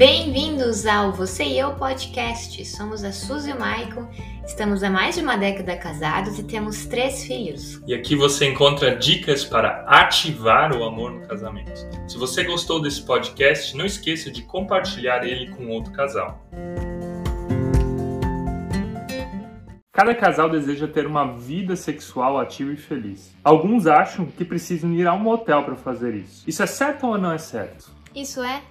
Bem-vindos ao Você e Eu Podcast. Somos a Suzy e o Maicon, estamos há mais de uma década casados e temos três filhos. E aqui você encontra dicas para ativar o amor no casamento. Se você gostou desse podcast, não esqueça de compartilhar ele com outro casal. Cada casal deseja ter uma vida sexual ativa e feliz. Alguns acham que precisam ir a um motel para fazer isso. Isso é certo ou não é certo? Isso é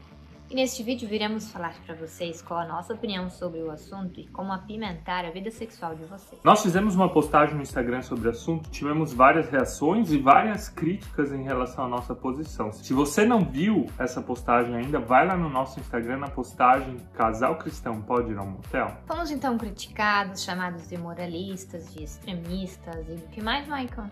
e neste vídeo viremos falar para vocês qual a nossa opinião sobre o assunto e como apimentar a vida sexual de vocês. Nós fizemos uma postagem no Instagram sobre o assunto, tivemos várias reações e várias críticas em relação à nossa posição. Se você não viu essa postagem ainda, vai lá no nosso Instagram na postagem Casal Cristão Pode Ir ao Motel. Fomos então criticados, chamados de moralistas, de extremistas e do que mais, Michael?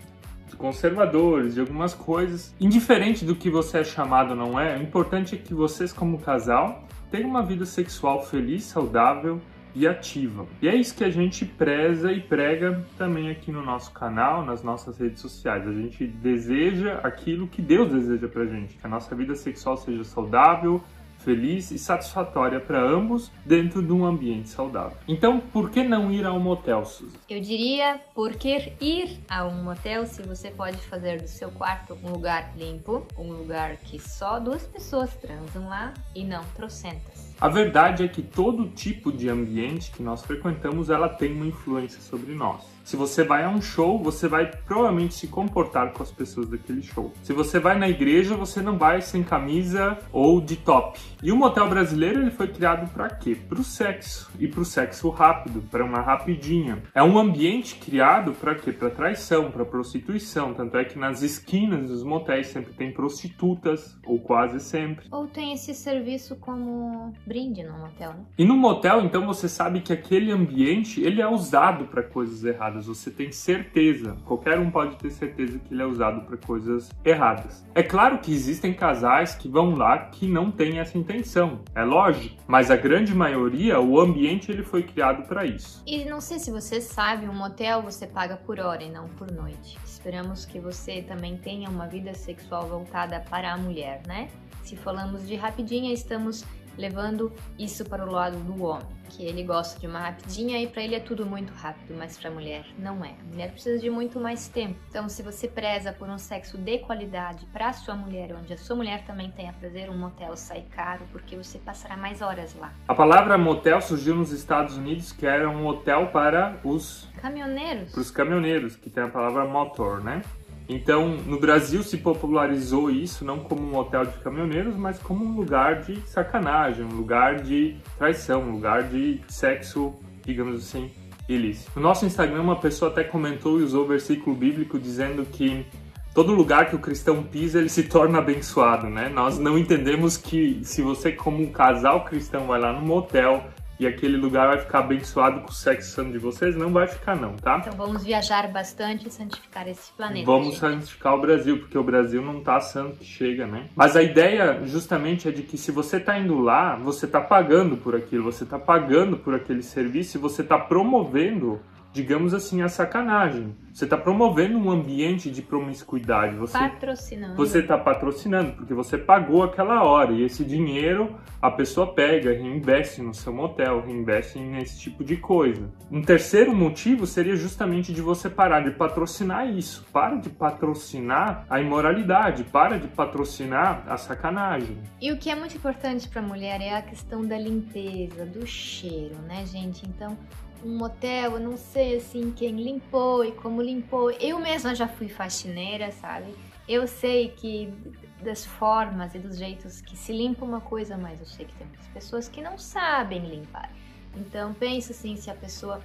Conservadores, de algumas coisas. Indiferente do que você é chamado ou não é, o importante é que vocês, como casal, tenham uma vida sexual feliz, saudável e ativa. E é isso que a gente preza e prega também aqui no nosso canal, nas nossas redes sociais. A gente deseja aquilo que Deus deseja pra gente, que a nossa vida sexual seja saudável, feliz e satisfatória para ambos dentro de um ambiente saudável. Então, por que não ir a um motel, Suzy? Eu diria por que ir a um motel se você pode fazer do seu quarto um lugar limpo, um lugar que só duas pessoas transam lá e não trocentas. A verdade é que todo tipo de ambiente que nós frequentamos, ela tem uma influência sobre nós. Se você vai a um show, você vai provavelmente se comportar com as pessoas daquele show. Se você vai na igreja, você não vai sem camisa ou de top. E o motel brasileiro ele foi criado para quê? Para o sexo e para o sexo rápido, para uma rapidinha. É um ambiente criado para quê? Para traição, para prostituição. Tanto é que nas esquinas dos motéis sempre tem prostitutas ou quase sempre. Ou tem esse serviço como brinde no motel, né? E no motel, então você sabe que aquele ambiente ele é usado para coisas erradas erradas, você tem certeza, qualquer um pode ter certeza que ele é usado para coisas erradas. É claro que existem casais que vão lá que não têm essa intenção, é lógico, mas a grande maioria, o ambiente ele foi criado para isso. E não sei se você sabe, um motel você paga por hora e não por noite. Esperamos que você também tenha uma vida sexual voltada para a mulher, né? Se falamos de rapidinha, estamos levando isso para o lado do homem, que ele gosta de uma rapidinha e para ele é tudo muito rápido, mas para a mulher não é. A mulher precisa de muito mais tempo. Então, se você preza por um sexo de qualidade para a sua mulher, onde a sua mulher também tenha prazer, um motel sai caro porque você passará mais horas lá. A palavra motel surgiu nos Estados Unidos, que era um hotel para os caminhoneiros. Para os caminhoneiros, que tem a palavra motor, né? Então, no Brasil se popularizou isso não como um hotel de caminhoneiros, mas como um lugar de sacanagem, um lugar de traição, um lugar de sexo, digamos assim, ilícito. No nosso Instagram, uma pessoa até comentou e usou o versículo bíblico dizendo que todo lugar que o cristão pisa, ele se torna abençoado, né? Nós não entendemos que se você, como um casal cristão, vai lá no motel e aquele lugar vai ficar abençoado com o sexo santo de vocês, não vai ficar não, tá? Então vamos viajar bastante e santificar esse planeta. Vamos gente. santificar o Brasil, porque o Brasil não tá santo que chega, né? Mas a ideia justamente é de que se você tá indo lá, você tá pagando por aquilo, você tá pagando por aquele serviço e você tá promovendo digamos assim, a sacanagem. Você está promovendo um ambiente de promiscuidade. Você, patrocinando. Você está patrocinando, porque você pagou aquela hora. E esse dinheiro a pessoa pega, reinveste no seu motel, reinveste nesse tipo de coisa. Um terceiro motivo seria justamente de você parar de patrocinar isso. Para de patrocinar a imoralidade, para de patrocinar a sacanagem. E o que é muito importante para a mulher é a questão da limpeza, do cheiro, né, gente? Então, um motel, eu não sei assim quem limpou e como limpou. Eu mesma já fui faxineira, sabe? Eu sei que das formas e dos jeitos que se limpa uma coisa, mas eu sei que tem muitas pessoas que não sabem limpar. Então pensa assim, se a pessoa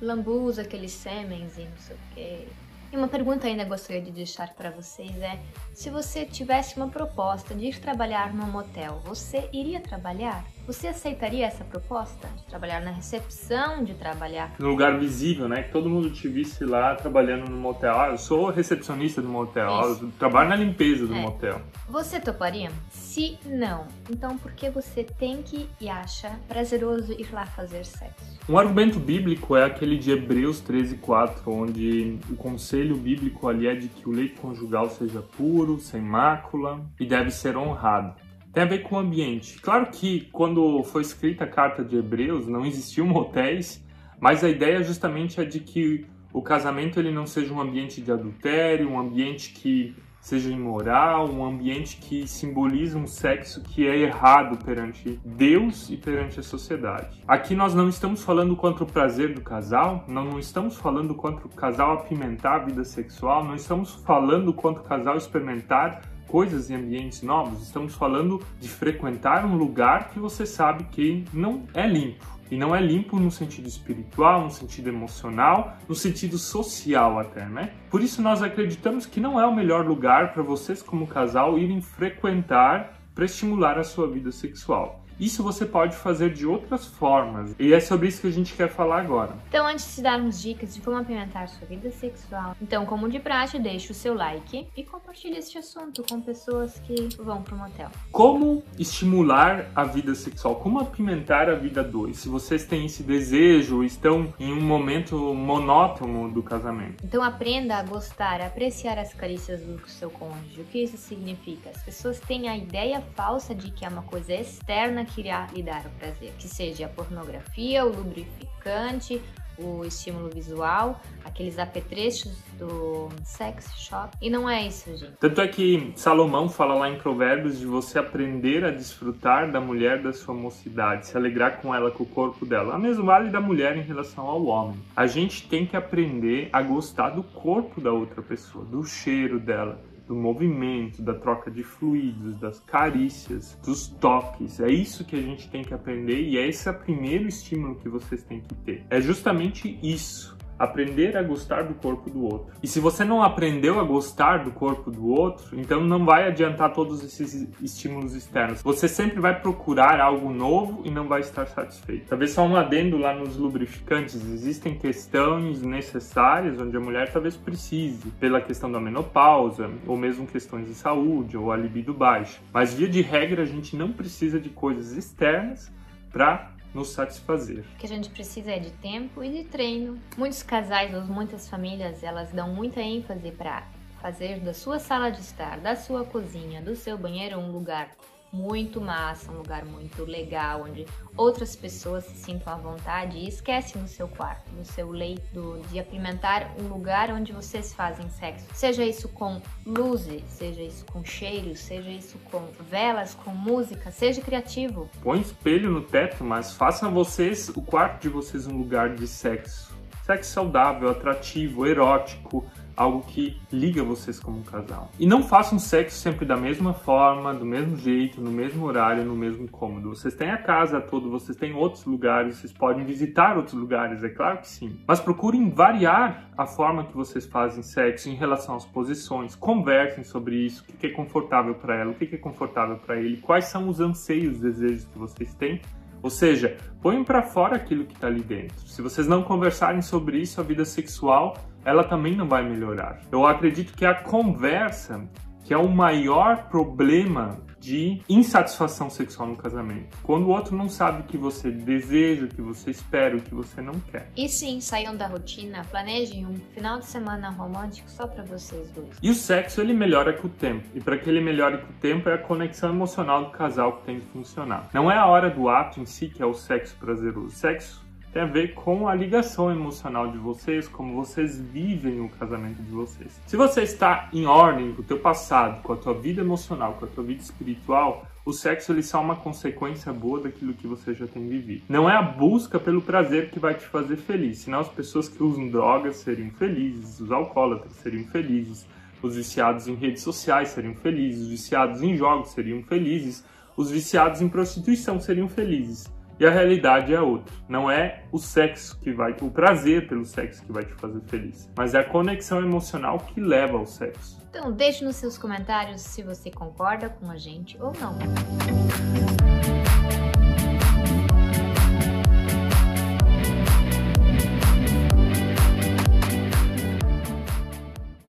lambuza aqueles sêmens e não sei o que. E uma pergunta ainda gostaria de deixar para vocês é: se você tivesse uma proposta de ir trabalhar num motel, você iria trabalhar? Você aceitaria essa proposta de trabalhar na recepção, de trabalhar no lugar visível, né? Que todo mundo te visse lá trabalhando no motel. Ah, eu sou recepcionista do motel, eu trabalho na limpeza do é. motel. Você toparia? Se não, então por que você tem que e acha prazeroso ir lá fazer sexo? Um argumento bíblico é aquele de Hebreus 13:4, onde o conselho bíblico ali é de que o leito conjugal seja puro, sem mácula e deve ser honrado. tem a ver com o ambiente. Claro que quando foi escrita a carta de Hebreus não existiam motéis, mas a ideia justamente é de que o casamento ele não seja um ambiente de adultério, um ambiente que seja imoral, um ambiente que simboliza um sexo que é errado perante Deus e perante a sociedade. Aqui nós não estamos falando contra o prazer do casal, não, não estamos falando contra o casal apimentar a vida sexual, não estamos falando contra o casal experimentar coisas em ambientes novos, estamos falando de frequentar um lugar que você sabe que não é limpo. E não é limpo no sentido espiritual, no sentido emocional, no sentido social até, né? Por isso nós acreditamos que não é o melhor lugar para vocês como casal irem frequentar para estimular a sua vida sexual. Isso você pode fazer de outras formas. E é sobre isso que a gente quer falar agora. Então, antes de darmos dicas de como apimentar sua vida sexual, então, como de praxe, deixe o seu like e compartilhe este assunto com pessoas que vão para o motel. Como estimular a vida sexual? Como apimentar a vida 2? Se vocês têm esse desejo, estão em um momento monótono do casamento. Então, aprenda a gostar, a apreciar as carícias do seu cônjuge. O que isso significa? As pessoas têm a ideia falsa de que é uma coisa externa que irá lhe dar o prazer, que seja a pornografia, o lubrificante, o estímulo visual, aqueles apetrechos do sex shop. E não é isso, gente. Tanto é que Salomão fala lá em Provérbios de você aprender a desfrutar da mulher da sua mocidade, se alegrar com ela, com o corpo dela. A mesma vale da mulher em relação ao homem. A gente tem que aprender a gostar do corpo da outra pessoa, do cheiro dela do movimento, da troca de fluidos, das carícias, dos toques. É isso que a gente tem que aprender e é esse é o primeiro estímulo que vocês têm que ter. É justamente isso aprender a gostar do corpo do outro. E se você não aprendeu a gostar do corpo do outro, então não vai adiantar todos esses estímulos externos. Você sempre vai procurar algo novo e não vai estar satisfeito. Talvez só um adendo lá nos lubrificantes, existem questões necessárias onde a mulher talvez precise, pela questão da menopausa, ou mesmo questões de saúde, ou a libido baixa. Mas via de regra a gente não precisa de coisas externas para nos satisfazer. O que a gente precisa é de tempo e de treino. Muitos casais ou muitas famílias, elas dão muita ênfase para fazer da sua sala de estar, da sua cozinha, do seu banheiro um lugar muito massa, um lugar muito legal, onde outras pessoas se sintam à vontade e esquece no seu quarto, no seu leito, de apimentar um lugar onde vocês fazem sexo. Seja isso com luzes, seja isso com cheiros, seja isso com velas, com música, seja criativo. Põe espelho no teto, mas façam vocês, o quarto de vocês, um lugar de sexo. Sexo saudável, atrativo, erótico, algo que liga vocês como um casal. E não façam sexo sempre da mesma forma, do mesmo jeito, no mesmo horário, no mesmo cômodo. Vocês têm a casa toda, vocês têm outros lugares, vocês podem visitar outros lugares, é claro que sim. Mas procurem variar a forma que vocês fazem sexo em relação às posições. Conversem sobre isso, o que é confortável para ela, o que é confortável para ele, quais são os anseios, desejos que vocês têm ou seja, põem para fora aquilo que está ali dentro. Se vocês não conversarem sobre isso, a vida sexual ela também não vai melhorar. Eu acredito que a conversa que é o maior problema de insatisfação sexual no casamento. Quando o outro não sabe o que você deseja, o que você espera, o que você não quer. E sim, saiam da rotina, planejem um final de semana romântico só para vocês dois. E o sexo ele melhora com o tempo. E para que ele melhore com o tempo é a conexão emocional do casal que tem que funcionar. Não é a hora do ato em si que é o sexo prazeroso. O sexo tem a ver com a ligação emocional de vocês, como vocês vivem o casamento de vocês. Se você está em ordem com o teu passado, com a tua vida emocional, com a tua vida espiritual, o sexo ele só é uma consequência boa daquilo que você já tem vivido. Não é a busca pelo prazer que vai te fazer feliz, senão as pessoas que usam drogas seriam felizes, os alcoólatras seriam felizes, os viciados em redes sociais seriam felizes, os viciados em jogos seriam felizes, os viciados em prostituição seriam felizes. E a realidade é outra. Não é o sexo que vai, o prazer pelo sexo que vai te fazer feliz, mas é a conexão emocional que leva ao sexo. Então, deixe nos seus comentários se você concorda com a gente ou não.